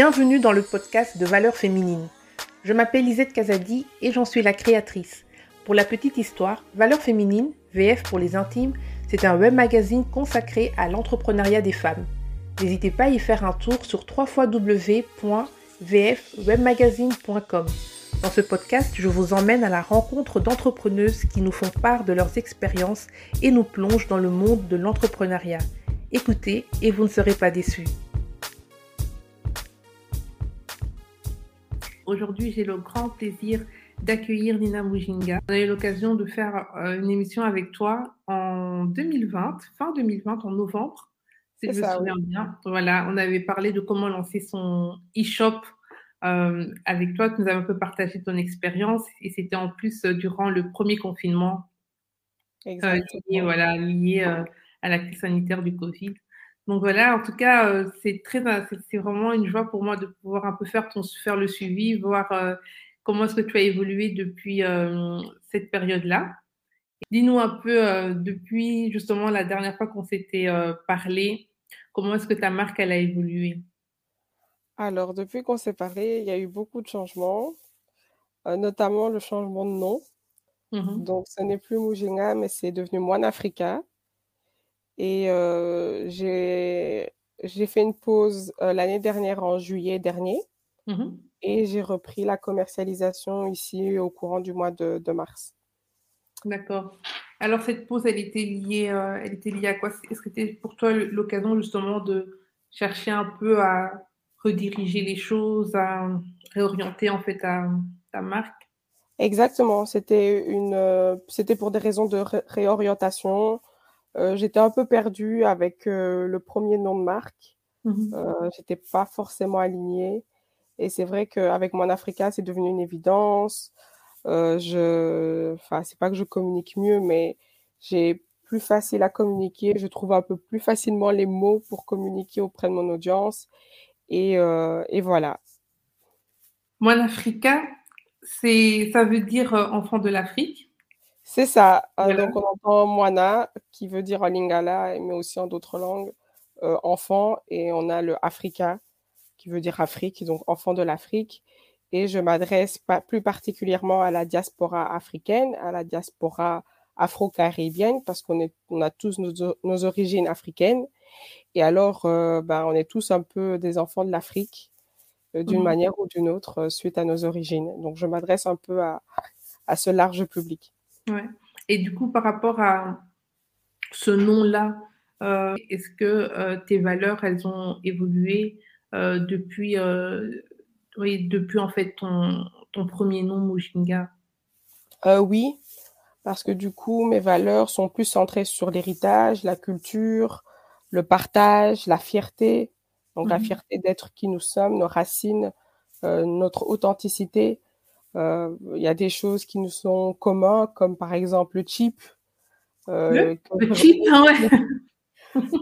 Bienvenue dans le podcast de Valeurs féminines. Je m'appelle Lisette Kazadi et j'en suis la créatrice. Pour la petite histoire, Valeurs féminines, VF pour les intimes, c'est un web magazine consacré à l'entrepreneuriat des femmes. N'hésitez pas à y faire un tour sur www.vfwebmagazine.com. Dans ce podcast, je vous emmène à la rencontre d'entrepreneuses qui nous font part de leurs expériences et nous plongent dans le monde de l'entrepreneuriat. Écoutez et vous ne serez pas déçus. Aujourd'hui, j'ai le grand plaisir d'accueillir Nina Mujinga. On a eu l'occasion de faire euh, une émission avec toi en 2020, fin 2020, en novembre, si je me souviens bien. Voilà, on avait parlé de comment lancer son e-shop euh, avec toi. Tu nous avais un peu partagé ton expérience et c'était en plus euh, durant le premier confinement lié, voilà, lié à la crise sanitaire du Covid. Donc voilà, en tout cas, c'est très, c'est vraiment une joie pour moi de pouvoir un peu faire ton, faire le suivi, voir comment est-ce que tu as évolué depuis euh, cette période-là. Dis-nous un peu, euh, depuis justement la dernière fois qu'on s'était euh, parlé, comment est-ce que ta marque, elle a évolué? Alors, depuis qu'on s'est parlé, il y a eu beaucoup de changements, notamment le changement de nom. Mmh Donc, ce n'est plus Mujinga, mais c'est devenu Moine Africa. Et j'ai fait une pause l'année dernière, en juillet dernier. Mmh et j'ai repris la commercialisation ici au courant du mois de, mars. D'accord. Alors cette pause, elle était liée, euh, elle était liée à quoi? Est-ce que c'était pour toi l'occasion justement de chercher un peu à rediriger les choses, à réorienter en fait ta, ta marque? Exactement. C'était une, euh, c'était pour des raisons de réorientation. Euh, j'étais un peu perdue avec le premier nom de marque. Mmh j'étais pas forcément alignée. Et c'est vrai qu'avec Mon Africa, c'est devenu une évidence. Euh, je, enfin, c'est pas que je communique mieux, mais j'ai plus facile à communiquer. Je trouve un peu plus facilement les mots pour communiquer auprès de mon audience. Et, euh, et voilà. Mon Africa, ça veut dire euh, enfant de l'Afrique. C'est ça. Euh, donc on entend Moana, qui veut dire en lingala, mais aussi en d'autres langues, enfant, et on a le Africa, qui veut dire Afrique, donc enfant de l'Afrique. Et je m'adresse plus particulièrement à la diaspora africaine, à la diaspora afro-caribéenne, parce qu'on on a tous nos, origines africaines. Et alors, euh, ben, on est tous un peu des enfants de l'Afrique, euh, d'une mmh. manière ou d'une autre, euh, suite à nos origines. Donc, je m'adresse un peu à, à, ce large public. Ouais. Et du coup, par rapport à ce nom-là, est-ce que tes valeurs, elles ont évolué euh, depuis, euh, oui, depuis en fait ton, ton premier nom, Mujinga? Euh, Oui, parce que du coup, mes valeurs sont plus centrées sur l'héritage, la culture, le partage, la fierté. Donc, la mmh fierté d'être qui nous sommes, nos racines, notre authenticité. Il y a des choses qui nous sont communs, comme par exemple le chip. le, chip, ouais.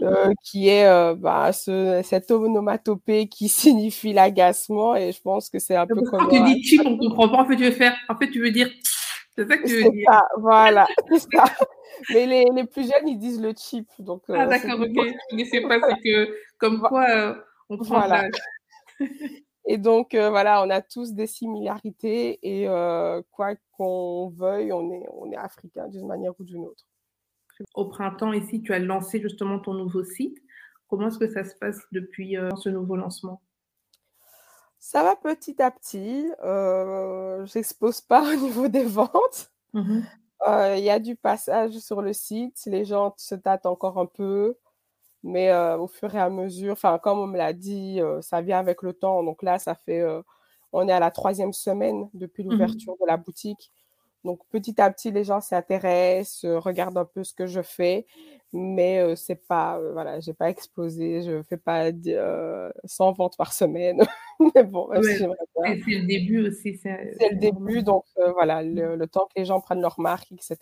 Euh, qui est euh, bah, ce, cette onomatopée qui signifie l'agacement et je pense que c'est un peu comme quand tu dis chip on comprend pas en fait tu veux faire en fait tu veux dire c'est ça que tu veux dire ça, voilà ça. mais les, les, plus jeunes ils disent le chip donc euh, ah d'accord ok je ne sais pas c'est que comme quoi on prend voilà. Et donc voilà on a tous des similarités et quoi qu'on veuille on est on est africain d'une manière ou d'une autre au printemps, ici, tu as lancé justement ton nouveau site. Comment est-ce que ça se passe depuis euh, ce nouveau lancement? Ça va petit à petit. Euh, J'expose pas au niveau des ventes. Euh, il y a du passage sur le site. Les gens se tâtent encore un peu. Mais euh, au fur et à mesure, enfin, comme on me l'a dit, ça vient avec le temps. Donc là, ça fait, on est à la troisième semaine depuis mmh l'ouverture de la boutique. Donc petit à petit, les gens s'intéressent, euh, regardent un peu ce que je fais, mais euh, c'est pas, euh, voilà, j'ai pas explosé, je fais pas 100 ventes par semaine. mais bon, c'est le début aussi. C'est le début, donc voilà, mmh. le, temps que les gens prennent leur marque, etc.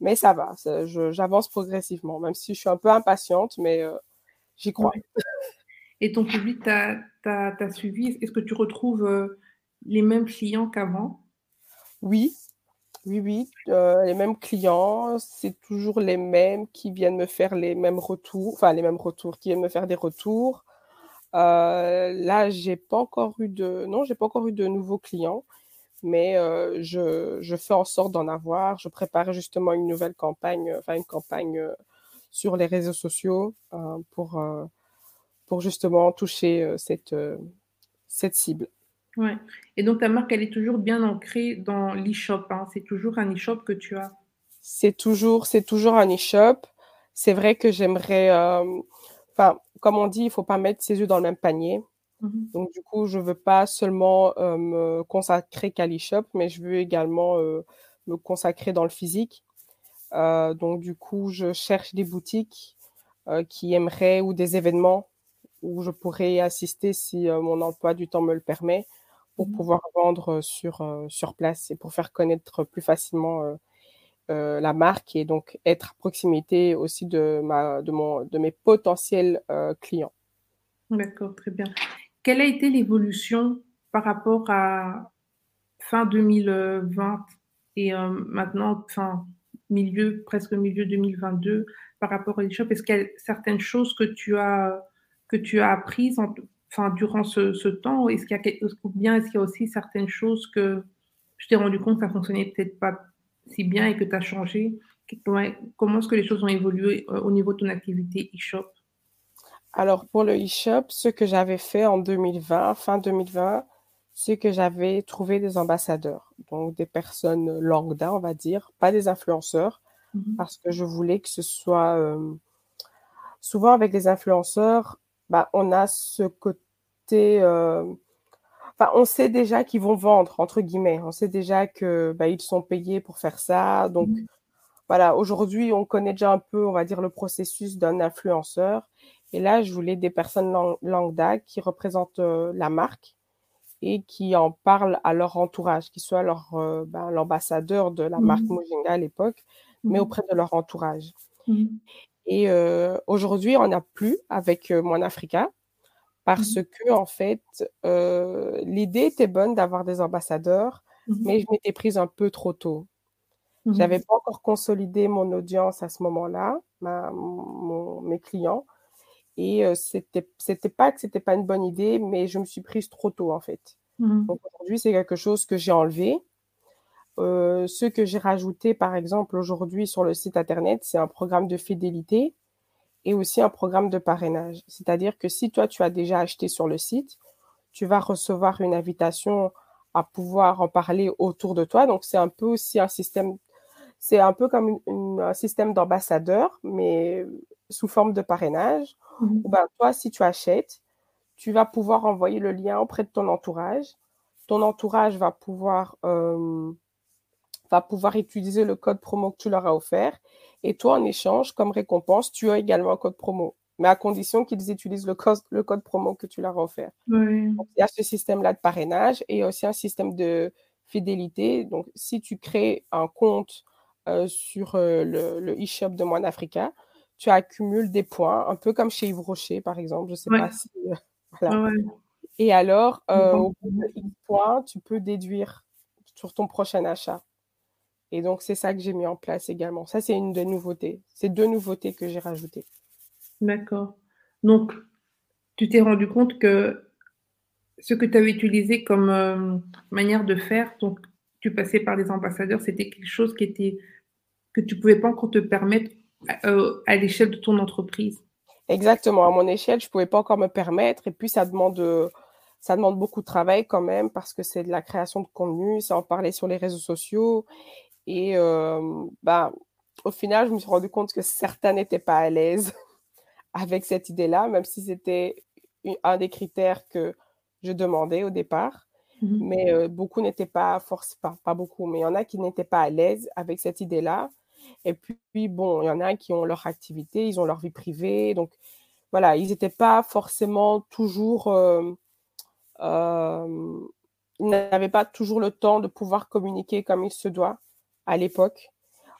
mais ça va, j'avance progressivement, même si je suis un peu impatiente, mais j'y crois. Et ton public t'a suivi? Est-ce que tu retrouves les mêmes clients qu'avant? Oui, oui, oui, euh, les mêmes clients, c'est toujours les mêmes qui viennent me faire les mêmes retours, enfin les mêmes retours, qui viennent me faire des retours. Euh, là, j'ai pas encore eu de, non, j'ai pas encore eu de nouveaux clients, mais euh, je, je, fais en sorte d'en avoir. Je prépare justement une nouvelle campagne, enfin une campagne sur les réseaux sociaux pour, pour justement toucher cette, cette cible. Ouais. Et donc ta marque, elle est toujours bien ancrée dans l'e-shop. Hein? C'est toujours un e-shop que tu as? C'est toujours, c'est toujours un e-shop. C'est vrai que j'aimerais, enfin, comme on dit, il faut pas mettre ses œufs dans le même panier. Mmh donc, du coup, je veux pas seulement euh, me consacrer qu'à l'e-shop, mais je veux également euh, me consacrer dans le physique. Euh, donc, du coup, je cherche des boutiques qui aimeraient ou des événements où je pourrais assister si mon emploi du temps me le permet pour mmh pouvoir vendre sur, sur place et pour faire connaître plus facilement la marque et donc être à proximité aussi de, ma, de, mon, de mes potentiels clients. D'accord, très bien. Quelle a été l'évolution par rapport à fin 2020 et euh, maintenant, fin milieu, presque milieu 2022 par rapport à l'e-shop Est-ce qu'il y a certaines choses que tu as, que tu as apprises enfin, durant ce, ce temps? Est-ce qu'il y a, Ou bien est-ce qu'il y a aussi certaines choses que je t'ai rendu compte que ça fonctionnait peut-être pas si bien et que tu as changé Comment est-ce que les choses ont évolué euh, au niveau de ton activité e-shop Alors, pour le e-shop, ce que j'avais fait en 2020, fin 2020, c'est que j'avais trouvé des ambassadeurs, donc des personnes lambda, on va dire, pas des influenceurs, mhm. parce que je voulais que ce soit... Euh, souvent avec les influenceurs, bah, on a ce côté... Euh, on sait déjà qu'ils vont vendre, entre guillemets. On sait déjà que bah, ils sont payés pour faire ça. Donc, mmh. voilà, aujourd'hui, on connaît déjà un peu, on va dire, le processus d'un influenceur. Et là, je voulais des personnes lambda qui représentent euh, la marque et qui en parlent à leur entourage, qui soient leur euh, ben, l'ambassadeur de la marque mmh. Mojinga à l'époque, mais mmh. auprès de leur entourage. Et euh, aujourd'hui, on n'a plus avec Mon Africa parce mmh que en fait, l'idée était bonne d'avoir des ambassadeurs, mmh mais je m'étais prise un peu trop tôt. Je mmh J'avais pas encore consolidé mon audience à ce moment-là, mes clients, et euh, c'était c'était pas que c'était pas une bonne idée, mais je me suis prise trop tôt en fait. Donc aujourd'hui, c'est quelque chose que j'ai enlevé. Euh, ce que j'ai rajouté, par exemple, aujourd'hui sur le site internet, c'est un programme de fidélité et aussi un programme de parrainage. C'est-à-dire que si toi, tu as déjà acheté sur le site, tu vas recevoir une invitation à pouvoir en parler autour de toi. Donc, c'est un peu aussi un système, c'est un peu comme un système d'ambassadeur, mais sous forme de parrainage. Mmh ben, toi, si tu achètes, tu vas pouvoir envoyer le lien auprès de ton entourage. Ton entourage va pouvoir, euh, va pouvoir utiliser le code promo que tu leur as offert et toi, en échange, comme récompense, tu as également un code promo, mais à condition qu'ils utilisent le code, le code promo que tu leur as offert. il y a ce système-là de parrainage et aussi un système de fidélité. Donc, si tu crées un compte sur euh, le e-shop de Moine Africa, tu accumules des points, un peu comme chez Yves Rocher, par exemple. Je ne sais pas si. Euh, et alors, au bout de X points, tu peux déduire sur ton prochain achat. Et donc, c'est ça que j'ai mis en place également. Ça, c'est une des nouveautés. C'est deux nouveautés que j'ai rajoutées. D'accord. Donc, tu t'es rendu compte que ce que tu avais utilisé comme euh, manière de faire, donc tu passais par des ambassadeurs, c'était quelque chose qui était que tu pouvais pas encore te permettre euh, à l'échelle de ton entreprise. Exactement. À mon échelle, je pouvais pas encore me permettre. Et puis, ça demande, ça demande beaucoup de travail quand même parce que c'est de la création de contenu, c'est en parler sur les réseaux sociaux. Et bah, au final, je me suis rendu compte que certains n'étaient pas à l'aise avec cette idée-là, même si c'était un des critères que je demandais au départ. Mmh mais beaucoup n'étaient pas, force, pas, pas beaucoup, mais il y en a qui n'étaient pas à l'aise avec cette idée-là. Et puis, bon, il y en a qui ont leur activité, ils ont leur vie privée. Donc, voilà, ils n'étaient pas forcément toujours. ils n'avaient pas toujours le temps de pouvoir communiquer comme il se doit à l'époque.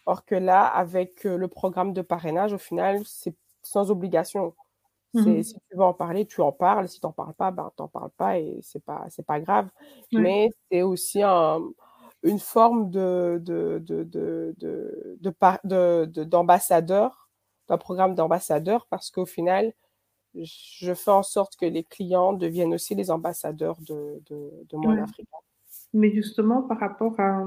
Or que là, avec euh, le programme de parrainage, au final, c'est sans obligation. Mmh si tu veux en parler, tu en parles. Si tu n'en parles pas, ben, tu n'en parles pas et c'est pas, c'est pas grave. Mais c'est aussi un, une forme de, de, de, de, de, de, d'ambassadeur, d'un programme d'ambassadeur, parce qu'au final, je fais en sorte que les clients deviennent aussi les ambassadeurs de, de, mon Africa. Mais justement, par rapport à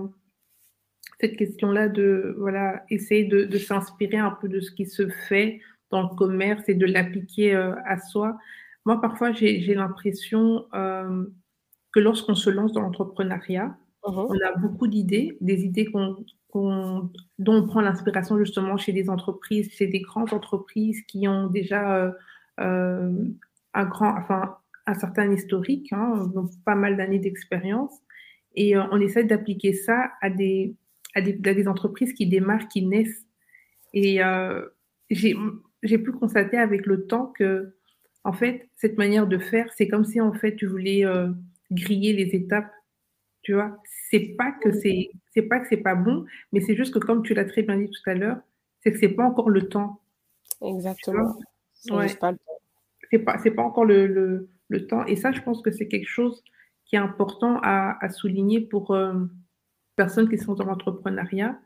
cette question-là de voilà, essayer de, de s'inspirer un peu de ce qui se fait dans le commerce et de l'appliquer euh, à soi, moi, parfois, j'ai l'impression euh, que lorsqu'on se lance dans l'entrepreneuriat, uh-huh. on a beaucoup d'idées, des idées dont on prend l'inspiration justement chez des entreprises, chez des grandes entreprises qui ont déjà euh, euh, un grand, enfin, un certain historique, hein, donc pas mal d'années d'expérience. Et euh, on essaie d'appliquer ça à des, à des, à des, entreprises qui démarrent, qui naissent. Et j'ai pu constater avec le temps que, en fait, cette manière de faire, c'est comme si en fait tu voulais griller les étapes tu vois, c'est pas que c'est, c'est pas que c'est pas bon, mais c'est juste que comme tu l'as très bien dit tout à l'heure, c'est que c'est pas encore le temps. Exactement. Ouais. C'est pas, c'est pas encore le, le, le, temps. Et ça, je pense que c'est quelque chose qui est important à, à souligner pour euh, personnes qui sont dans l'entrepreneuriat.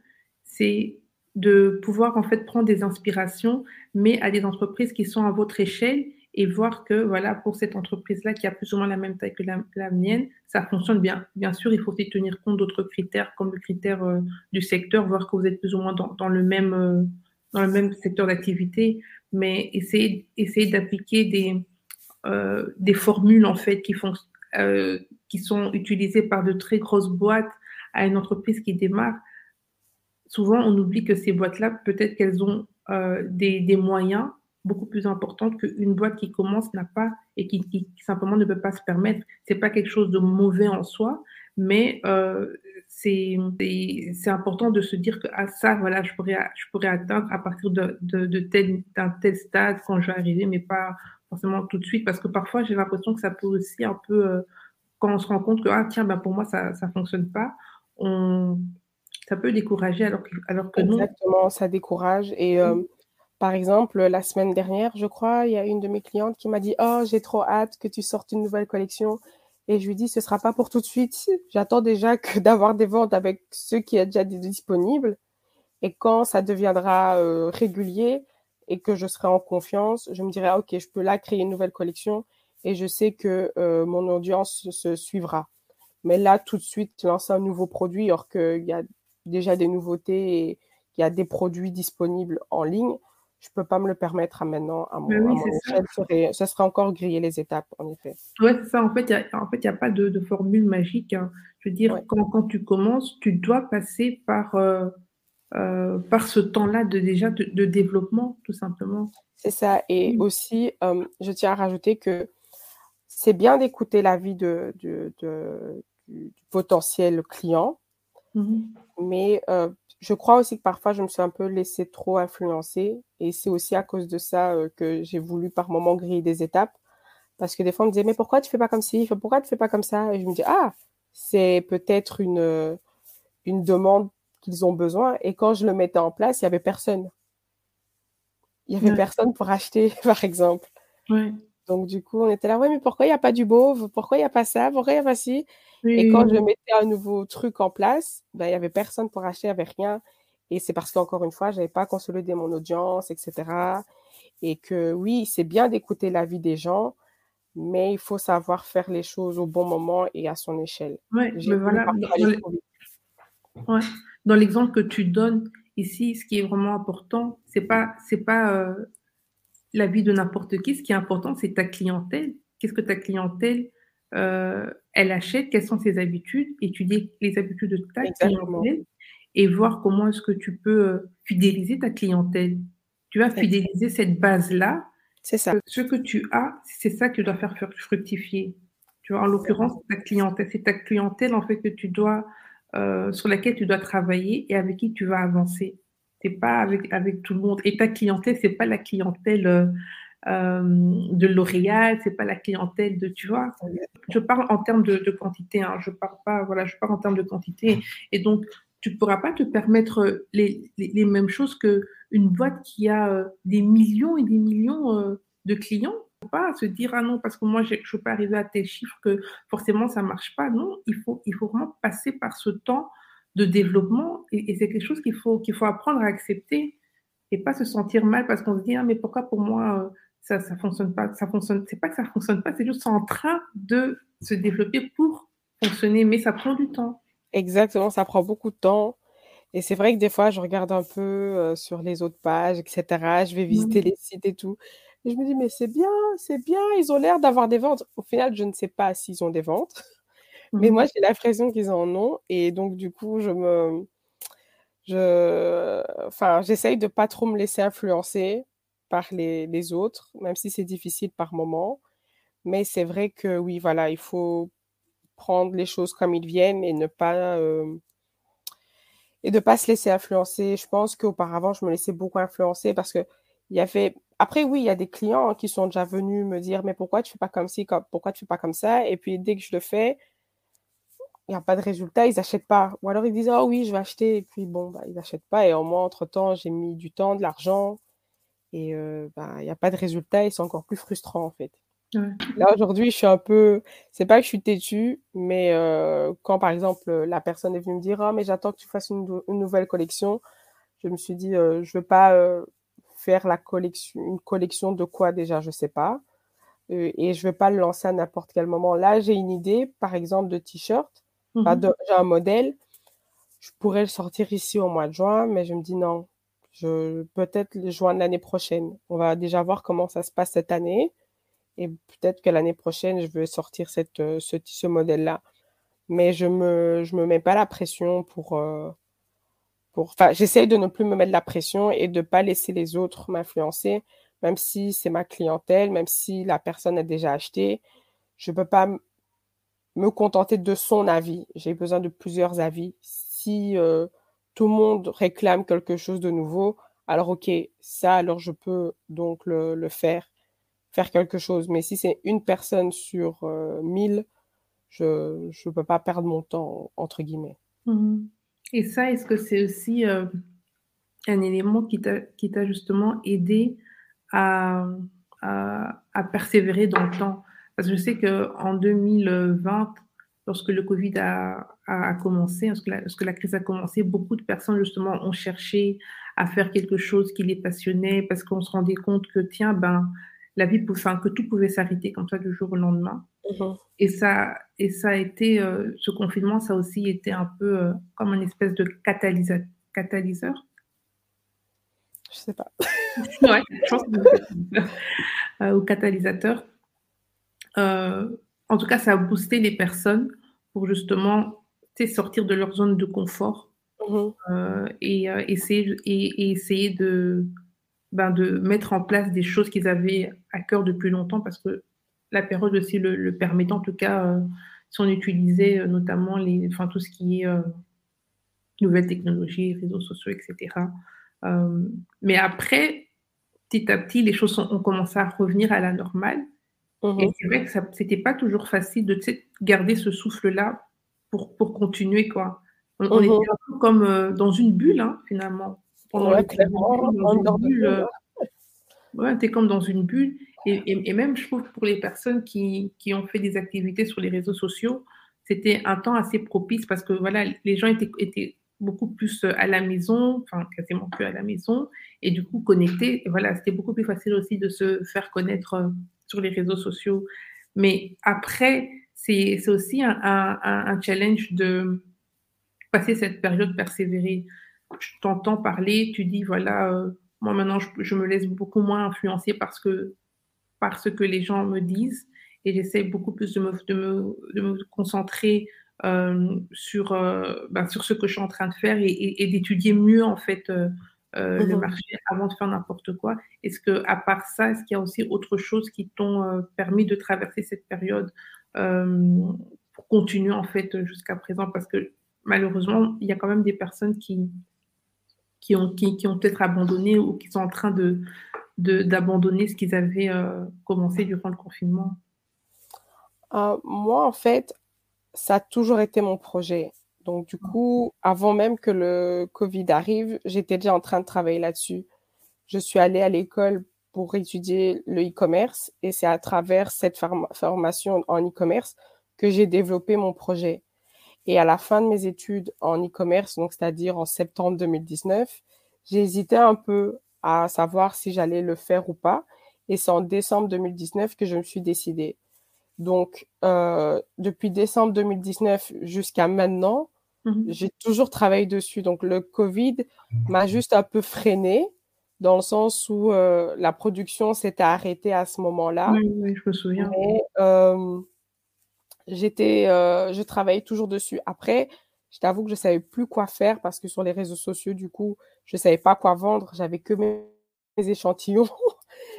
C'est de pouvoir en fait prendre des inspirations, mais à des entreprises qui sont à votre échelle et voir que voilà pour cette entreprise-là qui a plus ou moins la même taille que la, mienne, ça fonctionne bien. Bien sûr, il faut aussi tenir compte d'autres critères comme le critère euh, du secteur, voir que vous êtes plus ou moins dans, dans le même euh, dans le même secteur d'activité, mais essayer d'appliquer des euh, des formules en fait qui font qui sont utilisées par de très grosses boîtes à une entreprise qui démarre. Souvent, on oublie que ces boîtes-là, peut-être qu'elles ont des, des moyens beaucoup plus importante qu'une boîte qui commence n'a pas et qui, simplement ne peut pas se permettre. C'est pas quelque chose de mauvais en soi, mais euh, c'est important de se dire que à ah, ça, voilà, je pourrais, je pourrais atteindre à partir de, de, de tel, d'un tel stade quand je vais arriver, mais pas forcément tout de suite, parce que parfois j'ai l'impression que ça peut aussi un peu, euh, quand on se rend compte que ah tiens, ben pour moi ça ça fonctionne pas, on ça peut décourager alors que, alors que Exactement, ça décourage et euh, par exemple, la semaine dernière, je crois, il y a une de mes clientes qui m'a dit Oh, j'ai trop hâte que tu sortes une nouvelle collection. Et je lui dis Ce sera pas pour tout de suite. J'attends déjà que d'avoir des ventes avec ceux qui sont déjà disponibles. Et quand ça deviendra euh, régulier et que je serai en confiance, je me dirai Ok, je peux là créer une nouvelle collection et je sais que euh, mon audience se suivra. Mais là, tout de suite, lancer un nouveau produit alors qu'il y a déjà des nouveautés et il y a des produits disponibles en ligne je peux pas me le permettre à maintenant, à mon, échelle, ça. serait, encore griller les étapes, en effet. Oui, c'est ça. En fait, il n'y a, pas de, formule magique. Hein. Je veux dire, quand, tu commences, tu dois passer par, euh, euh, par ce temps-là de, déjà de, développement, tout simplement. C'est ça. Et aussi, euh, je tiens à rajouter que c'est bien d'écouter l'avis de, de, du, potentiel client, mmh mais je crois aussi que parfois je me suis un peu laissée trop influencer. Et c'est aussi à cause de ça euh, que j'ai voulu par moment griller des étapes. Parce que des fois on me disait mais pourquoi tu fais pas comme ci? Pourquoi tu fais pas comme ça? Et je me dis ah c'est peut-être une euh, une demande qu'ils ont besoin. Et quand je le mettais en place il y avait personne. Il y avait personne pour acheter par exemple. Donc du coup on était là ouais mais pourquoi il n'y a pas du beau pourquoi il n'y a pas ça? Pourquoi il n'y a pas ci? Et quand je mettais un nouveau truc en place, ben, il n'y avait personne pour acheter, il n'y avait rien. Et c'est parce qu'encore une fois, je n'avais pas consolidé mon audience, etc. Et que oui, c'est bien d'écouter l'avis des gens, mais il faut savoir faire les choses au bon moment et à son échelle. Oui, mais voilà. Dans l'exemple que tu donnes ici, ce qui est vraiment important, c'est pas c'est pas euh, l'avis de n'importe qui. Ce qui est important, c'est ta clientèle. Qu'est-ce que ta clientèle euh, elle achète, quelles sont ses habitudes, étudier les habitudes de ta clientèle et voir comment est-ce que tu peux euh, fidéliser ta clientèle. Tu vas fidéliser cette base-là. C'est ça. Ce que tu as, c'est ça que tu dois faire fructifier. Tu vois, en l'occurrence, ta clientèle, c'est ta clientèle en fait que tu dois, euh, sur laquelle tu dois travailler et avec qui tu vas avancer. C'est pas avec avec tout le monde. Et ta clientèle, c'est pas la clientèle euh, de L'Oréal, c'est pas la clientèle de, tu vois. Je parle en termes de, quantité, hein, je parle pas, voilà, je parle en termes de quantité. Et donc, tu pourras pas te permettre les, les, mêmes choses que une boîte qui a euh, des millions et des millions euh, de clients. Pas se dire ah non parce que moi je peux pas arriver à tel chiffre que forcément ça marche pas. Non, il faut il faut vraiment passer par ce temps de développement et, et c'est quelque chose qu'il faut qu'il faut apprendre à accepter et pas se sentir mal parce qu'on se dit ah mais pourquoi pour moi ça ça fonctionne pas, ça fonctionne, c'est pas que ça fonctionne pas, c'est juste en train de se développer pour fonctionner, mais ça prend du temps. Exactement, ça prend beaucoup de temps. Et c'est vrai que des fois, je regarde un peu euh, sur les autres pages, etc. Je vais visiter les sites et tout. Et je me dis, mais c'est bien, c'est bien, ils ont l'air d'avoir des ventes. Au final, je ne sais pas s'ils ont des ventes. Mais moi, j'ai l'impression qu'ils en ont. Et donc, du coup, je me. Je, enfin, j'essaye de pas trop me laisser influencer les, autres, même si c'est difficile par moment. Mais c'est vrai que oui, voilà, il faut prendre les choses comme ils viennent et ne pas euh, et de pas se laisser influencer. Je pense qu'auparavant, je me laissais beaucoup influencer parce que il y avait après oui, il y a des clients qui sont déjà venus me dire mais pourquoi tu fais pas comme ci, pourquoi tu fais pas comme ça? Et puis dès que je le fais, il n'y a pas de résultat, ils n'achètent pas. Ou alors ils disent, oh oui, je vais acheter, et puis bon, bah, ils n'achètent pas. Et en moi, entre-temps, j'ai mis du temps, de l'argent, et euh, bah, il n'y a pas de résultat, et c'est encore plus frustrant, en fait. Là, aujourd'hui, je suis un peu. C'est pas que je suis têtue, mais euh, quand, par exemple, la personne est venue me dire, oh, mais j'attends que tu fasses une, nouvelle collection, je me suis dit, euh, je veux pas faire la collection, une collection de quoi déjà, je sais pas. et je veux pas le lancer à n'importe quel moment. Là, j'ai une idée, par exemple, de t-shirt Mhm. J'ai un modèle, je pourrais le sortir ici au mois de juin, mais je me dis non, peut-être le juin de l'année prochaine. On va déjà voir comment ça se passe cette année. Et peut-être que l'année prochaine, je vais sortir euh, ce, modèle-là. Mais je me, je me mets pas la pression pour, euh, pour, enfin, j'essaye de ne plus me mettre la pression et de pas laisser les autres m'influencer, même si c'est ma clientèle, même si la personne a déjà acheté. Je peux pas me contenter de son avis. J'ai besoin de plusieurs avis. Si euh, tout le monde réclame quelque chose de nouveau, alors ok, ça, alors je peux donc le, faire, faire quelque chose. Mais si c'est une personne sur euh, mille, je ne peux pas perdre mon temps, entre guillemets. Mmh Et ça, est-ce que c'est aussi euh, un élément qui t'a justement aidé à, à, à persévérer dans le temps? Parce que je sais qu'en 2020, lorsque le Covid a, a, commencé, lorsque la, lorsque la, crise a commencé, beaucoup de personnes justement ont cherché à faire quelque chose qui les passionnait parce qu'on se rendait compte que, tiens, ben, la vie, enfin, que tout pouvait s'arrêter comme ça du jour au lendemain. Mm-hmm. Et, ça, et ça a été, euh, ce confinement, ça a aussi été un peu euh, comme une espèce de catalyseur. catalyseur. Je sais pas. ouais, je pense que euh, ou catalyseur euh, en tout cas, ça a boosté les personnes pour justement sortir de leur zone de confort mmh euh, et, euh, essayer, et, essayer de, ben, de mettre en place des choses qu'ils avaient à cœur depuis longtemps parce que la période aussi le, le permet. En tout cas, si on utilisait notamment les, enfin, tout ce qui est nouvelles technologies, réseaux sociaux, etc. mais après, petit à petit, les choses ont commencé à revenir à la normale. Mmh et c'est vrai que c'était pas toujours facile de garder ce souffle-là pour, pour continuer. Quoi. On, mmh était un peu comme euh, dans une bulle, hein, finalement. Pendant ouais, le bulle, euh, ouais, es comme dans une bulle. Et, et, même, je trouve, pour les personnes qui, qui, ont fait des activités sur les réseaux sociaux, c'était un temps assez propice parce que voilà, les gens étaient, étaient beaucoup plus euh, à la maison, enfin quasiment plus à la maison, et du coup connectés. Et voilà, c'était beaucoup plus facile aussi de se faire connaître sur les réseaux sociaux. Mais après, c'est aussi un, un, challenge de passer cette période persévérée. Je t'entends parler, tu dis, voilà, euh, moi maintenant, je, me laisse beaucoup moins influencer parce que, parce que les gens me disent et j'essaie beaucoup plus de me, de me, de me concentrer euh, sur, euh, ben, sur ce que je suis en train de faire et, d'étudier mieux, en fait, euh, le marché avant de faire n'importe quoi. Est-ce que, à part ça, est-ce qu'il y a aussi autre chose qui t'ont euh, permis de traverser cette période euh, pour continuer en fait jusqu'à présent? Parce que malheureusement, il y a quand même des personnes qui, qui ont, qui, qui ont peut-être abandonné ou qui sont en train de, d'abandonner ce qu'ils avaient commencé durant le confinement Moi, en fait, ça a toujours été mon projet. Donc, du coup, avant même que le Covid arrive, j'étais déjà en train de travailler là-dessus. Je suis allée à l'école pour étudier le e-commerce et c'est à travers cette formation en e-commerce que j'ai développé mon projet. Et à la fin de mes études en e-commerce, donc c'est-à-dire en septembre 2019, j'ai hésité un peu à savoir si j'allais le faire ou pas. Et c'est en décembre 2019 que je me suis décidée. Donc, euh, depuis décembre 2019 jusqu'à maintenant, mmh j'ai toujours travaillé dessus. Donc, le Covid m'a juste un peu freiné dans le sens où euh, la production s'était arrêtée à ce moment-là. Oui, je me souviens. Mais euh, j'étais, je travaillais toujours dessus. Après, je t'avoue que je savais plus quoi faire parce que sur les réseaux sociaux, du coup, je savais pas quoi vendre. J'avais que mes, échantillons.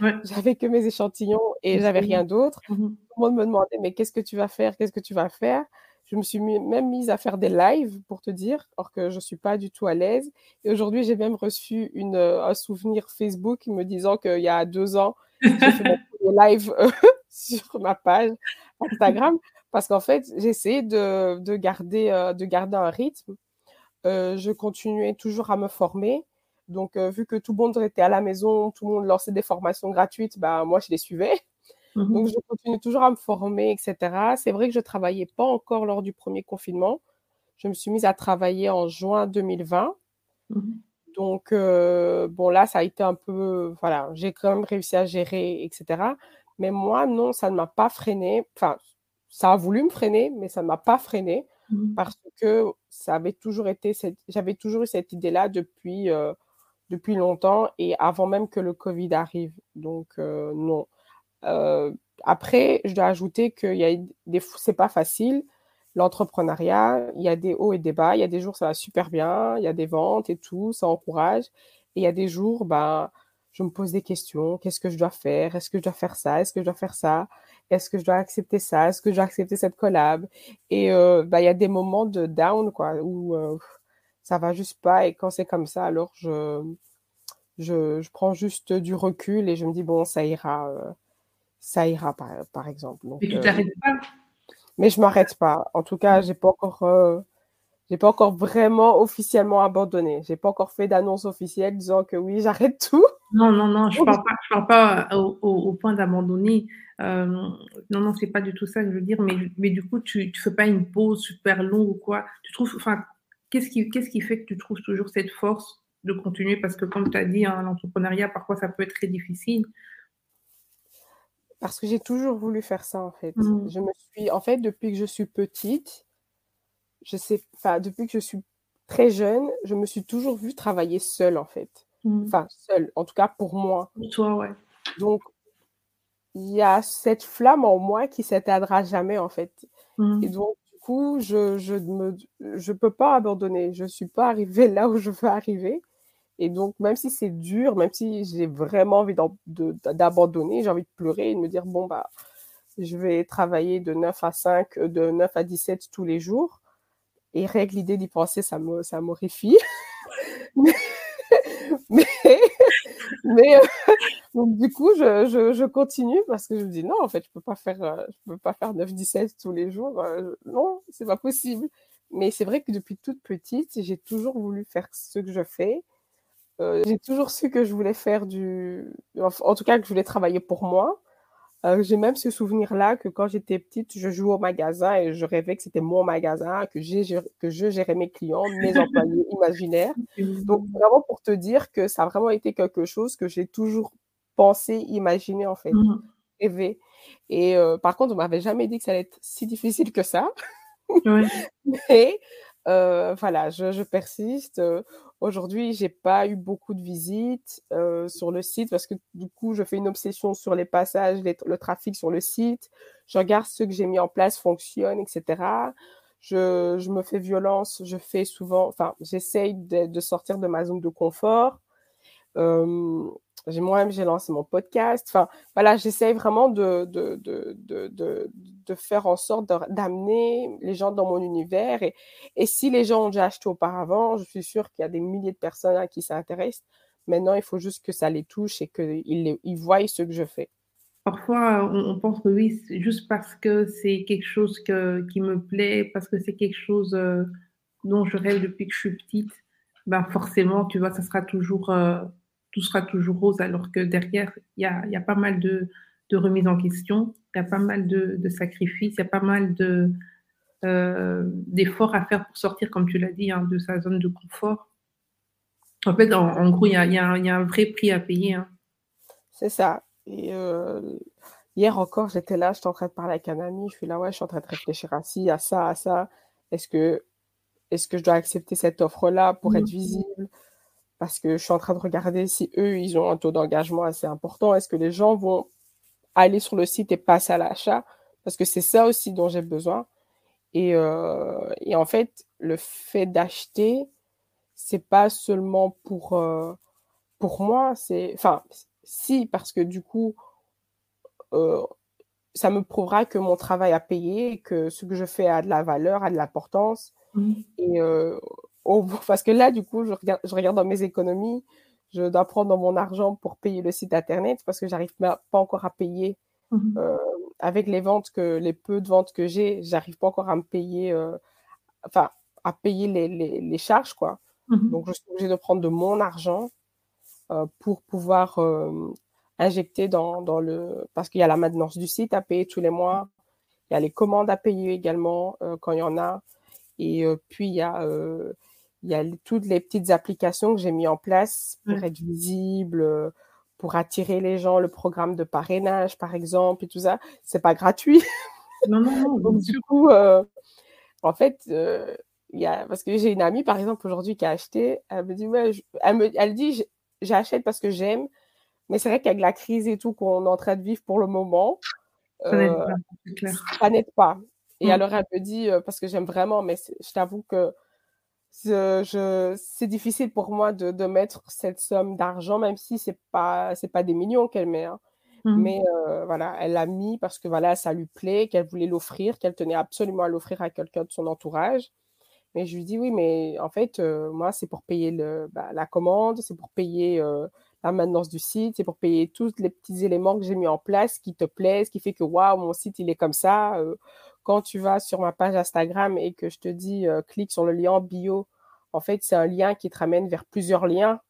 j'avais que mes échantillons et j'avais rien d'autre. Mmh Tout le monde me demandait, mais qu'est-ce que tu vas faire? Qu'est-ce que tu vas faire? Je me suis même mise à faire des lives pour te dire, alors que je suis pas du tout à l'aise. Et aujourd'hui, j'ai même reçu une, un souvenir Facebook me disant qu'il y a deux ans, j'ai fait des lives sur ma page Instagram parce qu'en fait, j'essayais de, de, garder, euh, de garder un rythme. Euh, je continuais toujours à me former. Donc, euh, vu que tout le monde était à la maison, tout le monde lançait des formations gratuites, bah, moi, je les suivais. Mmh Donc, je continuais toujours à me former, etc. C'est vrai que je ne travaillais pas encore lors du premier confinement. Je me suis mise à travailler en juin 2020. Mmh Donc, bon, là, ça a été un peu. Voilà, j'ai quand même réussi à gérer, etc. Mais moi, non, ça ne m'a pas freiné. Enfin, ça a voulu me freiner, mais ça ne m'a pas freiné mmh. parce que ça avait toujours été, j'avais toujours eu cette idée-là depuis, euh, depuis longtemps et avant même que le Covid arrive. Donc, euh, non. Euh, après, je dois ajouter que y a des, c'est pas facile. L'entrepreneuriat, il y a des hauts et des bas. Il y a des jours, ça va super bien. Il y a des ventes et tout, ça encourage. Et il y a des jours, ben, je me pose des questions. Qu'est-ce que je dois faire? Est-ce que je dois faire ça? Est-ce que je dois faire ça? Est-ce que je dois accepter ça? Est-ce que je dois accepter cette collab? Et euh, bah, il y a des moments de down, quoi, où euh, ça va juste pas. Et quand c'est comme ça, alors je, je, je, prends juste du recul et je me dis, bon, ça ira, euh, ça ira, par, par exemple. mais tu t'arrêtes pas? Mais je m'arrête pas. En tout cas, j'ai pas encore j'ai pas encore vraiment officiellement abandonné. J'ai pas encore fait d'annonce officielle disant que oui, j'arrête tout. Non, non, non, je parle pas, je parle pas au, au, point d'abandonner. Euh, non, non, c'est pas du tout ça que je veux dire. Mais, mais du coup, tu, tu fais pas une pause super longue ou quoi? Tu trouves, enfin, qu'est-ce qui, qu'est-ce qui fait que tu trouves toujours cette force de continuer? Parce que comme tu as dit, hein, l'entrepreneuriat, parfois, ça peut être très difficile. Parce que j'ai toujours voulu faire ça, en fait. Mmh. Je me suis, en fait, depuis que je suis petite, je sais, enfin, depuis que je suis très jeune, je me suis toujours vue travailler seule, en fait. Mmh. Enfin, seule, en tout cas pour moi. Pour toi, ouais. Donc, il y a cette flamme en moi qui s'éteindra jamais, en fait. Mmh. Et donc, du coup, je je me je peux pas abandonner. Je suis pas arrivée là où je veux arriver. Et donc, même si c'est dur, même si j'ai vraiment envie d'abandonner, j'ai envie de pleurer et de me dire, bon, bah, je vais travailler de 9 à 5, de 9 à 17 tous les jours, et règle l'idée d'y penser, ça m'horrifie. mais, mais, euh, donc du coup, je, je, je, continue parce que je me dis non, en fait, je peux pas faire, euh, je peux pas faire 9-17 tous les jours. Euh, non, c'est pas possible. Mais c'est vrai que depuis toute petite, j'ai toujours voulu faire ce que je fais. J'ai toujours su que je voulais faire du, en tout cas que je voulais travailler pour moi. Euh, j'ai même ce souvenir-là que quand j'étais petite, je jouais au magasin et je rêvais que c'était mon magasin, que, que je gérais mes clients, mes employés imaginaires. Donc, vraiment pour te dire que ça a vraiment été quelque chose que j'ai toujours pensé, imaginé en fait, mmh rêvé. Et euh, par contre, on m'avait jamais dit que ça allait être si difficile que ça. Mais euh, voilà, je, persiste. Aujourd'hui, j'ai pas eu beaucoup de visites euh, sur le site parce que du coup, je fais une obsession sur les passages, le trafic sur le site. Je regarde ce que j'ai mis en place fonctionne, etc. Je, me fais violence, je fais souvent, enfin, j'essaye de, sortir de ma zone de confort. Euh, moi-même, j'ai lancé mon podcast. Enfin, voilà, j'essaye vraiment de, de, de, de, faire en sorte d'amener les gens dans mon univers. Et, et si les gens ont déjà acheté auparavant, je suis sûre qu'il y a des milliers de personnes à qui ça intéresse. Maintenant, il faut juste que ça les touche et qu'ils ils voient ce que je fais. Parfois, on, pense que oui, juste parce que c'est quelque chose que, qui me plaît, parce que c'est quelque chose euh, dont je rêve depuis que je suis petite, ben forcément, tu vois, ça sera toujours... Euh, tout sera toujours rose, alors que derrière, il y a, y a, pas mal de, de remises en question, il y a pas mal de, de sacrifices, il y a pas mal de, euh, d'efforts à faire pour sortir, comme tu l'as dit, hein, de sa zone de confort. En fait, en, gros, il y a, y, a, y a, un vrai prix à payer. Hein. C'est ça. Et hier encore, j'étais là, j'étais en train de parler avec un ami, je suis là, ouais, je suis en train de réfléchir à ci, à ça, à ça. Est-ce que, est que je dois accepter cette offre-là pour être mmh. visible? Parce que je suis en train de regarder si eux, ils ont un taux d'engagement assez important. Est-ce que les gens vont aller sur le site et passer à l'achat? Parce que c'est ça aussi dont j'ai besoin. Et, et, en fait, le fait d'acheter, c'est pas seulement pour, pour moi, c'est. Enfin, si, parce que du coup, euh, ça me prouvera que mon travail a payé, que ce que je fais a de la valeur, a de l'importance. Mmh. Et euh, parce que là, du coup, je regarde, je regarde dans mes économies, je dois prendre mon argent pour payer le site internet parce que j'arrive pas encore à payer mmh. euh, avec les ventes que les peu de ventes que j'ai, j'arrive pas encore à me payer, enfin à payer les, les, les charges quoi. Mmh. Donc je suis obligée de prendre de mon argent euh, pour pouvoir euh, injecter dans, dans le... Parce qu'il y a la maintenance du site à payer tous les mois, il y a les commandes à payer également euh, quand il y en a, et puis il y a il y a toutes les petites applications que j'ai mis en place pour être visible, pour attirer les gens, le programme de parrainage, par exemple, et tout ça. C'est pas gratuit. Non, non, non. Donc, du coup, en fait, il y a, parce que j'ai une amie, par exemple, aujourd'hui, qui a acheté, elle me dit, ouais, elle, me, elle dit, j'achète parce que j'aime. Mais c'est vrai qu'avec la crise et tout qu'on est en train de vivre pour le moment, ça n'aide pas. Euh, et mm. alors, elle me dit, euh, parce que j'aime vraiment, mais je t'avoue que c'est difficile pour moi de, de mettre cette somme d'argent, même si c'est pas c'est pas des millions qu'elle met. Hein. Mm. Mais euh, voilà, elle l'a mis parce que voilà, ça lui plaît, qu'elle voulait l'offrir, qu'elle tenait absolument à l'offrir à quelqu'un de son entourage. Mais je lui dis oui, mais en fait, euh, moi, c'est pour payer le, bah, la commande, c'est pour payer euh, la maintenance du site, c'est pour payer tous les petits éléments que j'ai mis en place qui te plaisent, qui fait que waouh, mon site, il est comme ça. Euh, quand tu vas sur ma page Instagram et que je te dis clique sur le lien bio, en fait, c'est un lien qui te ramène vers plusieurs liens.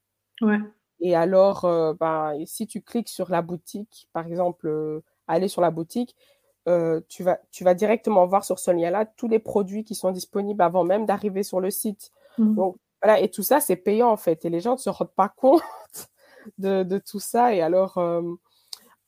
Ouais. Et alors, bah, si tu cliques sur la boutique, par exemple, aller sur la boutique, euh, tu, vas, tu vas directement voir sur ce lien-là tous les produits qui sont disponibles avant même d'arriver sur le site. Mmh. Donc, voilà, et tout ça, c'est payant en fait. Et les gens ne se rendent pas compte de, de tout ça. Et alors,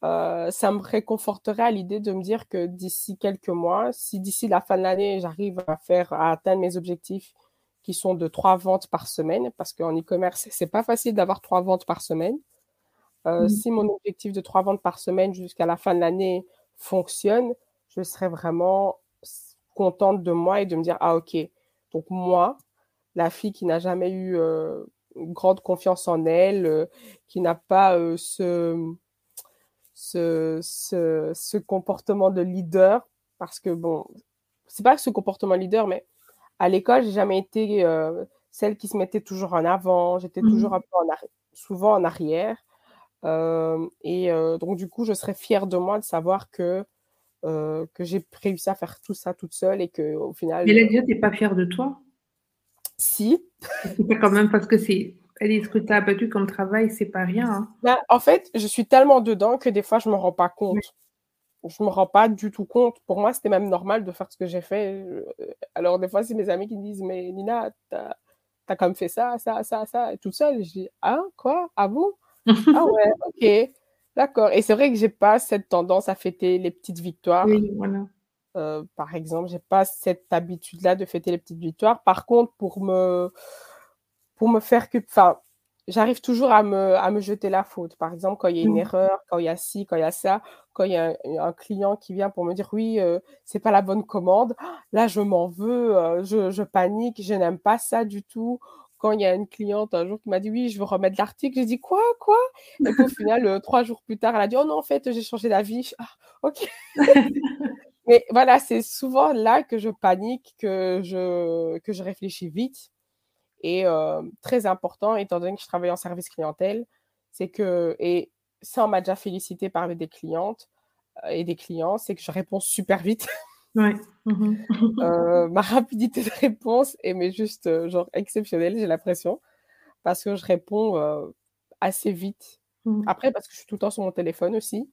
euh, euh, ça me réconforterait à l'idée de me dire que d'ici quelques mois, si d'ici la fin de l'année, j'arrive à faire, à atteindre mes objectifs qui sont de trois ventes par semaine, parce qu'en e-commerce, c'est pas facile d'avoir trois ventes par semaine. Mmh. Si mon objectif de trois ventes par semaine jusqu'à la fin de l'année fonctionne, je serais vraiment contente de moi et de me dire, ah ok, donc moi, la fille qui n'a jamais eu euh, une grande confiance en elle, euh, qui n'a pas euh, ce, ce, ce, comportement de leader, parce que bon, c'est pas ce comportement leader, mais à l'école, j'ai jamais été celle qui se mettait toujours en avant, j'étais mmh toujours un peu souvent en arrière et donc, du coup, je serais fière de moi de savoir que, que j'ai réussi à faire tout ça toute seule et qu'au final. Mais là, déjà, tu n'es pas fière de toi? Si. C'est quand même parce que c'est. Ce que tu as abattu comme travail, c'est pas rien. Hein. Bah, en fait, je suis tellement dedans que des fois, je me rends pas compte. Je me rends pas du tout compte. Pour moi, c'était même normal de faire ce que j'ai fait. Alors, des fois, c'est mes amis qui me disent Mais Nina, tu as, quand même fait ça, ça, ça, ça, toute seule. Je dis Ah, quoi? Ah bon? Ah ouais, ok. D'accord. Et c'est vrai que j'ai pas cette tendance à fêter les petites victoires. Oui, voilà. Euh, par exemple, j'ai pas cette habitude-là de fêter les petites victoires. Par contre, pour me, pour me faire que, enfin, j'arrive toujours à me, à me jeter la faute. Par exemple, quand il y a une erreur, quand il y a ci, quand il y a ça, quand il y a un, client qui vient pour me dire oui, euh, c'est pas la bonne commande, là je m'en veux, euh, je, je, panique, je n'aime pas ça du tout quand il y a une cliente un jour qui m'a dit oui, je veux remettre l'article, j'ai dit quoi, quoi? Et puis au final, euh, trois jours plus tard, elle a dit oh non, en fait, j'ai changé d'avis. Ah, ok. Mais voilà, c'est souvent là que je panique, que je, que je réfléchis vite. Et euh, très important, étant donné que je travaille en service clientèle, c'est que, et ça, on m'a déjà félicité par des clientes euh, et des clients, c'est que je réponds super vite. Ouais. Mmh euh, ma rapidité de réponse est mais juste genre exceptionnelle, j'ai l'impression, parce que je réponds euh, assez vite. Mmh. Après, parce que je suis tout le temps sur mon téléphone aussi.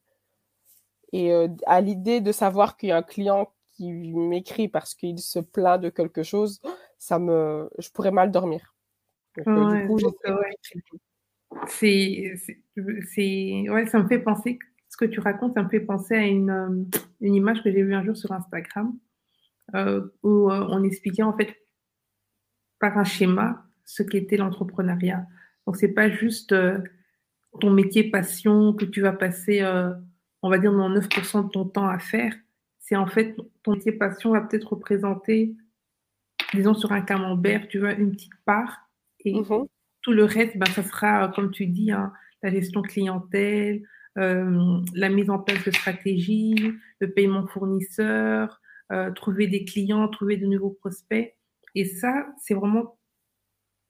Et à l'idée de savoir qu'il y a un client qui m'écrit parce qu'il se plaint de quelque chose, ça me, je pourrais mal dormir. Donc, du coup, c'est, c'est, ouais, ça me fait penser ce que tu racontes, ça me fait penser à une, une image que j'ai vue un jour sur Instagram où on expliquait en fait par un schéma ce qu'était l'entrepreneuriat. Donc, c'est pas juste ton métier passion que tu vas passer, on va dire, 9% de ton temps à faire. C'est en fait, ton métier passion va peut-être représenter, disons, sur un camembert, tu vois, une petite part. Et mmh tout le reste, ben, ça sera, comme tu dis, hein, la gestion clientèle, la mise en place de stratégies, le paiement fournisseur, trouver des clients, trouver de nouveaux prospects. Et ça, c'est vraiment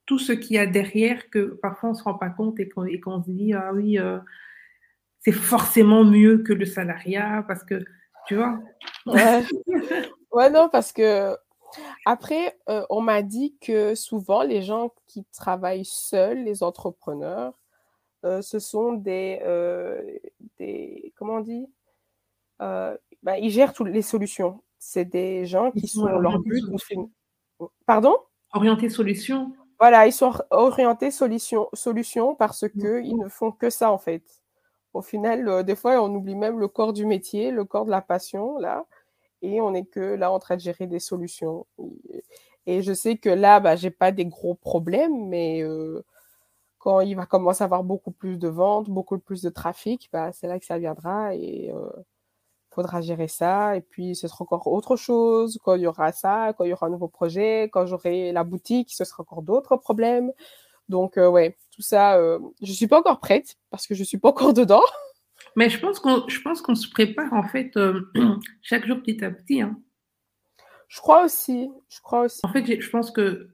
tout ce qu'il y a derrière que parfois on ne se rend pas compte et qu'on se dit, ah oui, euh, c'est forcément mieux que le salariat parce que, tu vois. Ouais, non, parce que après, euh, on m'a dit que souvent les gens qui travaillent seuls, les entrepreneurs, euh, ce sont des, des, comment on dit, bah, ils gèrent toutes les solutions. C'est des gens qui sont, leur but. Pardon? Orientés solution. Voilà, ils sont orientés solution, solution parce mmh. qu'ils ne font que ça en fait. Au final, euh, des fois, on oublie même le corps du métier, le corps de la passion, là, et on n'est que là en train de gérer des solutions. Et je sais que là, bah, j'ai pas des gros problèmes, mais euh, quand il va commencer à avoir beaucoup plus de ventes, beaucoup plus de trafic, bah, c'est là que ça viendra et euh, faudra gérer ça. Et puis, ce sera encore autre chose. Quand il y aura ça, quand il y aura un nouveau projet, quand j'aurai la boutique, ce sera encore d'autres problèmes. Donc, euh, ouais, tout ça, euh, je suis pas encore prête parce que je suis pas encore dedans. Mais je pense qu'on, je pense qu'on se prépare en fait euh, chaque jour petit à petit. Hein. Je crois aussi. Je crois aussi. En fait, je pense que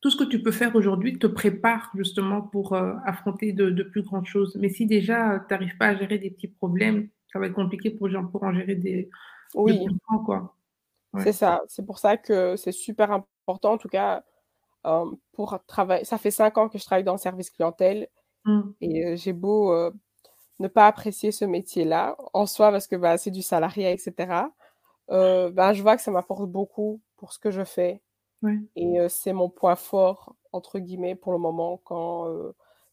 tout ce que tu peux faire aujourd'hui te prépare justement pour affronter de, de, plus grandes choses. Mais si déjà tu n'arrives pas à gérer des petits problèmes, ça va être compliqué pour, pour en gérer des, oui. quoi. C'est ça. C'est pour ça que c'est super important, en tout cas, euh, pour travailler. Ça fait cinq ans que je travaille dans le service clientèle mmh. et euh, j'ai beau euh, ne pas apprécier ce métier-là en soi parce que bah, c'est du salariat, etc. bah, je vois que ça m'apporte beaucoup pour ce que je fais. Et c'est mon point fort, entre guillemets, pour le moment, quand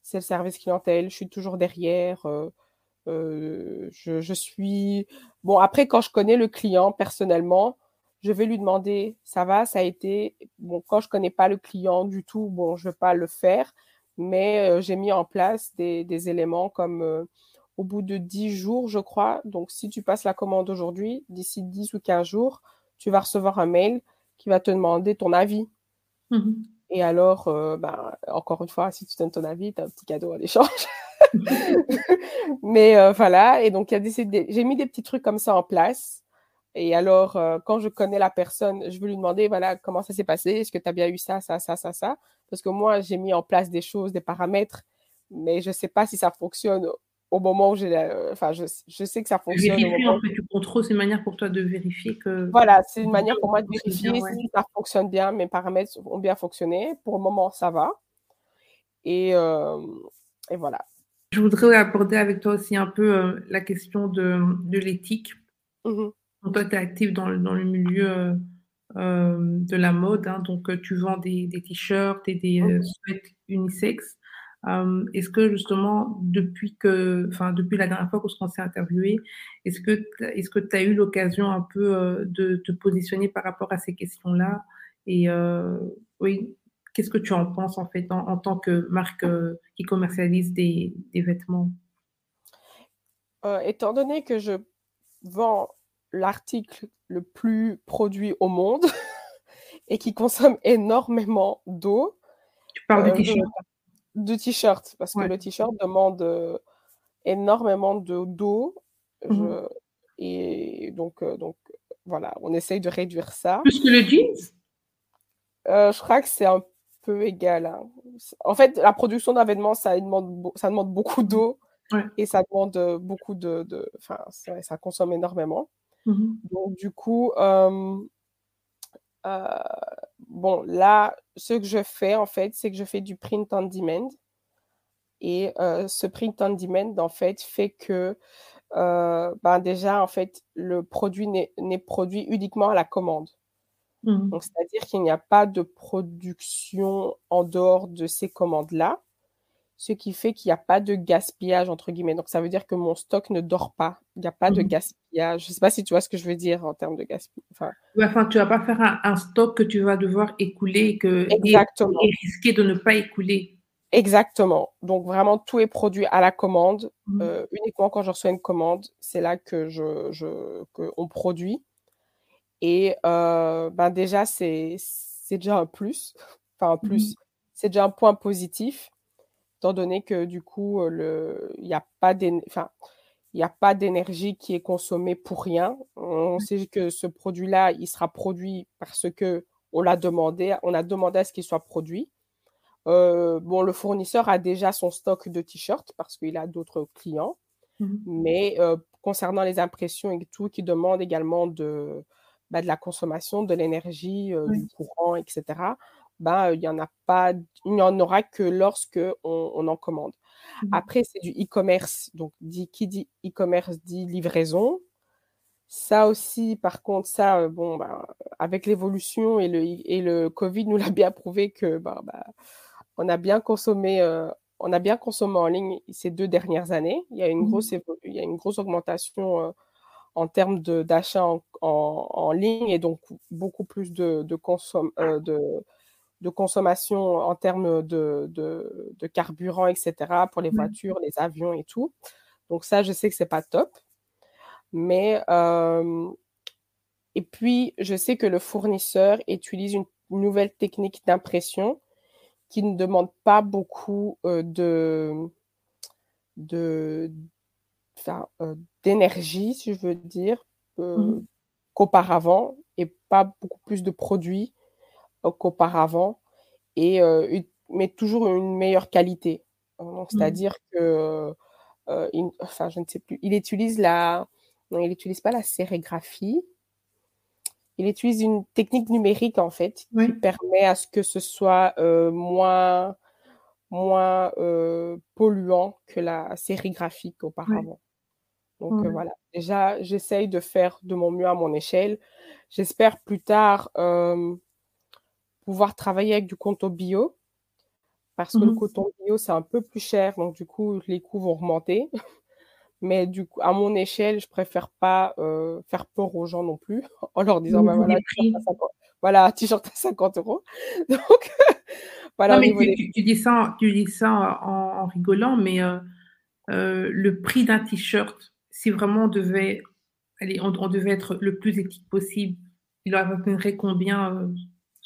c'est le service clientèle. Je suis toujours derrière je, suis. Bon, après, quand je connais le client personnellement, je vais lui demander ça va, ça a été. Bon, quand je connais pas le client du tout, bon, je vais pas le faire, mais j'ai mis en place des, éléments comme au bout de 10 jours, je crois. Donc, si tu passes la commande aujourd'hui, d'ici 10 ou 15 jours, tu vas recevoir un mail qui va te demander ton avis. Mmh Et alors, ben, encore une fois, si tu donnes ton avis, tu as un petit cadeau en échange. Mais euh, voilà, et donc j'ai mis des petits trucs comme ça en place. Et alors, euh, quand je connais la personne, je vais lui demander, voilà, comment ça s'est passé? Est-ce que tu as bien eu ça, ça, ça, ça, ça? Parce que moi, j'ai mis en place des choses, des paramètres, mais je ne sais pas si ça fonctionne au moment où j'ai... Enfin, je, je, sais que ça fonctionne. Vérifier, en fait, tu contrôles, c'est une manière pour toi de vérifier que... Voilà, c'est une manière pour moi de vérifier si ça fonctionne bien, mes paramètres ont bien fonctionné. Pour le moment, ça va. Et, euh, et voilà. Je voudrais aborder avec toi aussi un peu euh, la question de, de l'éthique. Mmh toi, tu es active dans, dans, le milieu euh, euh, de la mode, hein, donc tu vends des, des t-shirts et des mmh sweats unisex. est-ce que justement, depuis, que, depuis la dernière fois qu'on s'est interviewé, est-ce que tu as eu l'occasion un peu de te positionner par rapport à ces questions-là? Et oui, Qu'est-ce que tu en penses en fait en, tant que marque euh, qui commercialise des, vêtements? Euh, Étant donné que je vends l'article le plus produit au monde et qui consomme énormément d'eau. Tu parles de euh, De t-shirt, parce que le t-shirt demande énormément d'eau. Mmh et donc, donc, voilà, on essaye de réduire ça. Plus que le jeans? Je crois que c'est un peu égal. Hein. En fait, la production d'un vêtement, ça demande, ça demande beaucoup d'eau et ça demande euh, beaucoup de. Enfin, ça, consomme énormément. Mmh Donc, du coup, euh, bon, là, ce que je fais, en fait, c'est que je fais du print on demand. Et ce print on demand, en fait, fait que ben déjà, en fait, le produit n'est produit uniquement à la commande. Mmh. Donc, c'est-à-dire qu'il n'y a pas de production en dehors de ces commandes-là. Ce qui fait qu'il n'y a pas de gaspillage, entre guillemets. Donc, ça veut dire que mon stock ne dort pas. Il n'y a pas de mmh gaspillage. Je ne sais pas si tu vois ce que je veux dire en termes de gaspillage. Enfin, enfin tu ne vas pas faire un, stock que tu vas devoir écouler et, que, Exactement. Et, risquer de ne pas écouler. Exactement. Donc, vraiment, tout est produit à la commande. Mmh. Euh, uniquement quand je reçois une commande, c'est là que je, je on produit. Et euh, ben déjà, c'est déjà un plus. Enfin, un plus. Mmh. C'est déjà un point positif étant donné que du coup, il n'y a pas d'énergie qui est consommée pour rien. On sait que ce produit-là, il sera produit parce que on l'a demandé, on a demandé à ce qu'il soit produit. Euh, bon, le fournisseur a déjà son stock de t-shirts parce qu'il a d'autres clients, mmh mais euh, concernant les impressions et tout, qui demande également de, bah, de la consommation, de l'énergie, euh, du courant, etc. Ben, il n'y en a pas, il n'y en aura que lorsque on, en commande. Mmh Après, c'est du e-commerce. Donc, dit, qui dit e-commerce dit livraison. Ça aussi, par contre, ça, bon, ben, avec l'évolution et le, et le Covid nous l'a bien prouvé que ben, ben, on a bien consommé, on a bien consommé en ligne ces deux dernières années. Il y a une mmh grosse, il y a une grosse augmentation en termes d'achat en, en, ligne et donc beaucoup plus de, de, consom, de de consommation en termes de, de, carburant, etc., pour les voitures, les avions et tout. Donc ça, je sais que c'est pas top. Mais, euh, et puis, je sais que le fournisseur utilise une nouvelle technique d'impression qui ne demande pas beaucoup euh, de, de, euh, d'énergie, si je veux dire, mmh qu'auparavant, et pas beaucoup plus de produits qu'auparavant, et, euh, mais toujours une meilleure qualité. Mmh. C'est-à-dire que, euh, enfin, je ne sais plus, il utilise la, non, il n'utilise pas la sérigraphie. Il utilise une technique numérique en fait qui permet à ce que ce soit euh, moins, moins polluant que la sérigraphie auparavant. Donc voilà, déjà, j'essaye de faire de mon mieux à mon échelle. J'espère plus tard pouvoir travailler avec du coton bio parce que le mmh coton bio, c'est un peu plus cher, donc du coup, les coûts vont remonter. Mais du coup, à mon échelle, je préfère pas euh, faire peur aux gens non plus en leur disant, bah, voilà, voilà, t-shirt à 50 euros. Donc, voilà. Non, mais tu, dis ça, tu dis ça en, rigolant, mais euh, euh, le prix d'un t-shirt, si vraiment on devait, allez, on, devait être le plus éthique possible, il aurait combien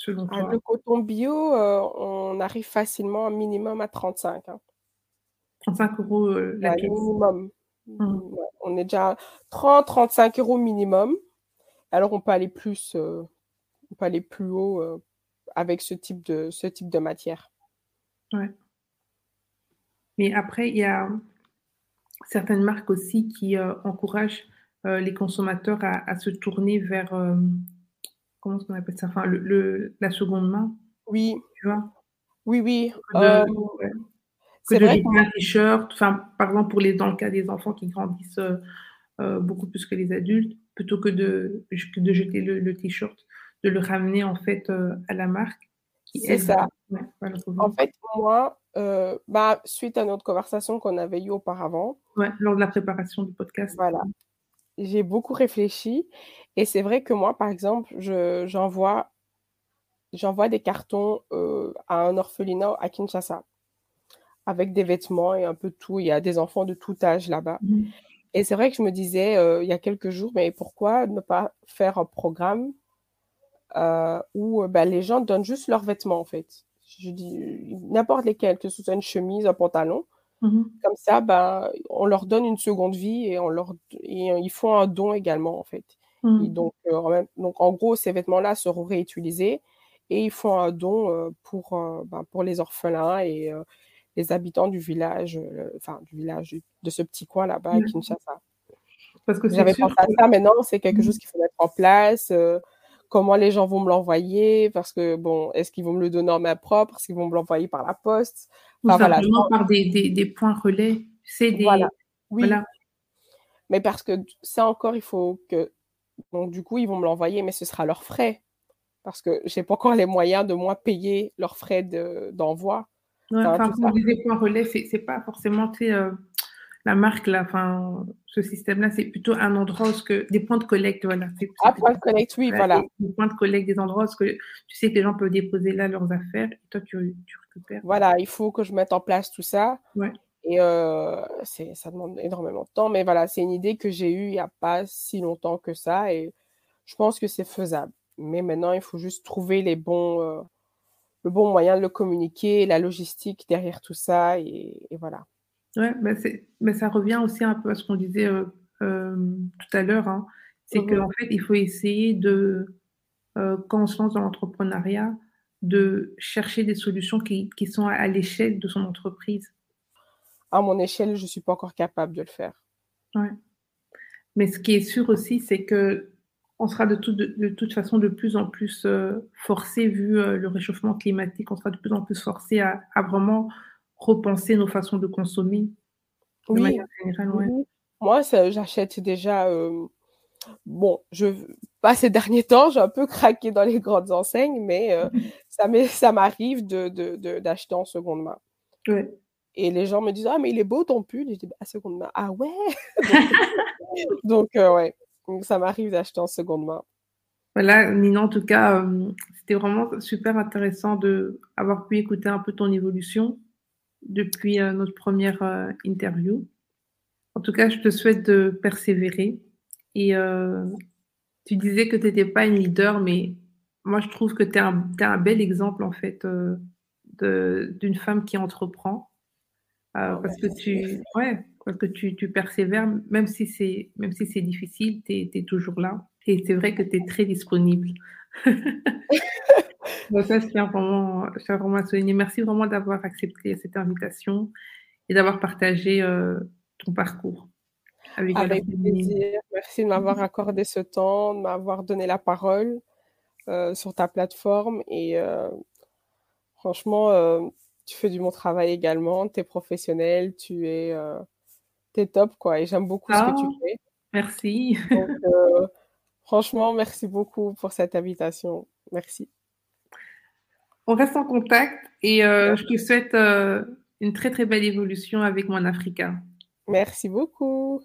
ah, le coton bio, euh, on arrive facilement un minimum à 35. 35 hein. euros euh, la pièce. minimum. Mmh. on est déjà 30, 35 euros minimum. Alors on peut aller plus, euh, on peut aller plus haut avec ce type de, ce type de matière. Ouais. Mais après, il y a certaines marques aussi qui encouragent les consommateurs à, se tourner vers comment on appelle ça? Enfin, le, la seconde main. Oui. Tu vois? Oui, oui. Que de, euh, c'est vrai un t-shirt, enfin, par exemple, pour les, dans le cas des enfants qui grandissent euh, euh, beaucoup plus que les adultes, plutôt que de, de jeter le, t-shirt, de le ramener en fait à la marque. C'est ça. en fait, moi, bah, suite à notre conversation qu'on avait eue auparavant. Ouais, lors de la préparation du podcast. Voilà j'ai beaucoup réfléchi et c'est vrai que moi, par exemple, j'envoie j'envoie des cartons euh, à un orphelinat à Kinshasa avec des vêtements et un peu tout. Il y a des enfants de tout âge là-bas. Mmh. Et c'est vrai que je me disais euh, il y a quelques jours, mais pourquoi ne pas faire un programme euh, où bah, les gens donnent juste leurs vêtements en fait. Je dis n'importe lesquels, que ce soit une chemise, un pantalon, Mmh Comme ça, ben, on leur donne une seconde vie et, on leur, et ils font un don également, en fait. Mmh. donc, euh, donc, en gros, ces vêtements-là seront réutilisés et ils font un don euh, pour, euh, ben, pour les orphelins et les habitants du village, enfin, du village, de ce petit coin là-bas à Kinshasa. Parce que J'avais pensé à ça, mais non, c'est quelque mmh. chose qu'il faut mettre en place comment les gens vont me l'envoyer, parce que, bon, est-ce qu'ils vont me le donner en main propre, est-ce qu'ils vont me l'envoyer par la poste? Ou simplement par des, des, points relais, c'est des... Voilà. Oui. Mais parce que ça encore, il faut que... Donc, du coup, ils vont me l'envoyer, mais ce sera leurs frais. Parce que je n'ai pas encore les moyens de moi payer leurs frais d'envoi. enfin, vous disait point relais, c'est pas forcément euh, la marque là, enfin, ce système-là, c'est plutôt un endroit où que des points de collecte, voilà. Ah, points de collecte, oui, voilà. Des, points de collecte, des endroits où que tu sais que les gens peuvent déposer là leurs affaires et toi tu, tu récupères. Voilà, il faut que je mette en place tout ça. Ouais. Et euh, ça demande énormément de temps, mais voilà, c'est une idée que j'ai eue il n'y a pas si longtemps que ça et je pense que c'est faisable. Mais maintenant, il faut juste trouver les bons, euh, le bon moyen de le communiquer, la logistique derrière tout ça et, voilà. Ouais, mais, ça revient aussi un peu à ce qu'on disait euh, tout à l'heure. Hein. C'est mmh qu'en fait, il faut essayer de, quand on se lance dans l'entrepreneuriat, de chercher des solutions qui, qui sont à l'échelle de son entreprise à mon échelle, je ne suis pas encore capable de le faire. Ouais. Mais ce qui est sûr aussi, c'est que on sera de, de, toute façon de plus en plus euh, forcé, vu euh, le réchauffement climatique, on sera de plus en plus forcé à, vraiment repenser nos façons de consommer. oui. Moi, j'achète déjà. Euh, bon, je, pas ces derniers temps, j'ai un peu craqué dans les grandes enseignes, mais ça m'arrive d'acheter de, en seconde main. Ouais. Et les gens me disent Ah, mais il est beau ton pull. je dis À seconde main. Ah ouais Donc, euh, ouais. Donc, ça m'arrive d'acheter en seconde main. Voilà, Nina, en tout cas, euh, c'était vraiment super intéressant d'avoir pu écouter un peu ton évolution depuis euh, notre première interview. En tout cas, je te souhaite de persévérer. Et tu disais que tu n'étais pas une leader, mais moi, je trouve que tu es, es, un bel exemple, en fait, d'une femme qui entreprend euh, parce que tu, ouais, parce que tu, tu persévères, même si c'est, même si c'est difficile, tu es, toujours là. Et c'est vrai que tu es très disponible. Ça, je tiens vraiment, je tiens vraiment à souligner. Merci vraiment d'avoir accepté cette invitation et d'avoir partagé euh, ton parcours. Avec, plaisir. Merci de m'avoir accordé ce temps, de m'avoir donné la parole euh, sur ta plateforme. Et franchement, tu fais du bon travail également, tu es professionnel, tu es, euh, top, quoi. Et j'aime beaucoup ce que tu ah, fais. Merci. Euh, franchement, merci beaucoup pour cette invitation. Merci. On reste en contact et euh, je te souhaite une très très belle évolution avec mon Africa. Merci beaucoup.